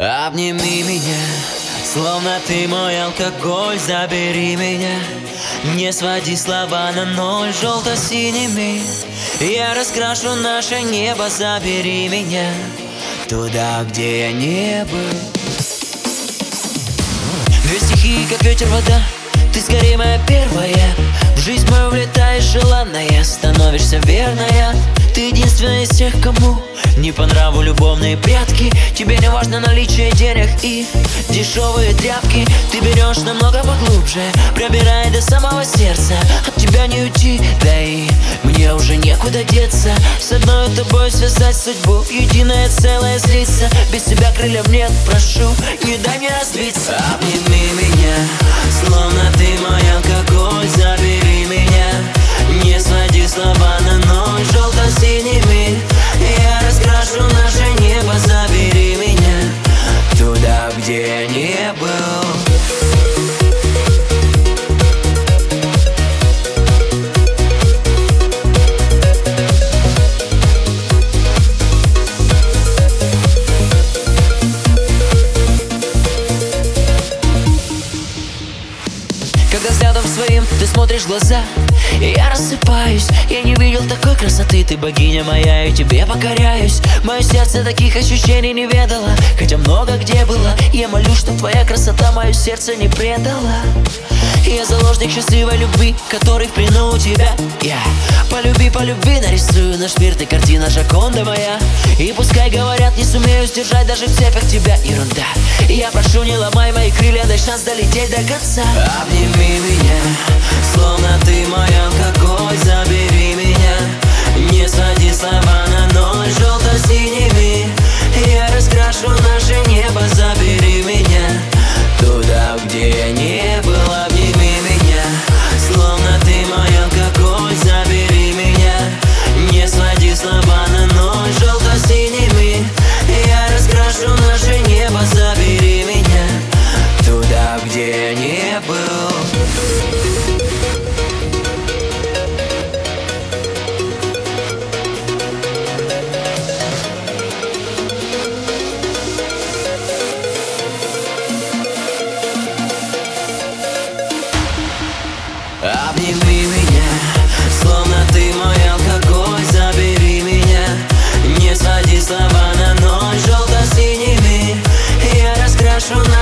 Обними меня, словно ты мой алкоголь Забери меня, не своди слова на ноль Желто-синими я раскрашу наше небо Забери меня туда, где я не был. Две стихии, как ветер, вода. Ты скорее моя первая В жизнь мою влетаешь желанная Становишься верная. Ты единственная из тех, кому не по нраву любовные прятки. Тебе не важно наличие денег и дешевые тряпки. Ты берешь намного поглубже, пробирая до самого сердца. От тебя не уйти, да и мне уже некуда деться. С одной тобой связать судьбу, единое целое слиться Без тебя крыльев нет, прошу, не дай мне разбиться Обними меня, смотришь в глаза И я рассыпаюсь. Я не видел такой красоты Ты богиня моя и тебе покоряюсь. Мое сердце таких ощущений не ведало Хотя много где было. Я молю, чтоб твоя красота мое сердце не предала. Я заложник счастливой любви Который в плену у тебя. Я полюби, полюби, нарисую наш мир Ты картина Жаконда моя. И пускай говорят, не сумею сдержать Даже в цепях тебя. Ерунда. Я прошу, не ломай мои крылья Дай шанс долететь до конца. Обними меня, Обними меня, словно ты мой алкоголь Забери меня, не своди слова на ночь Желто-синими я раскрашу на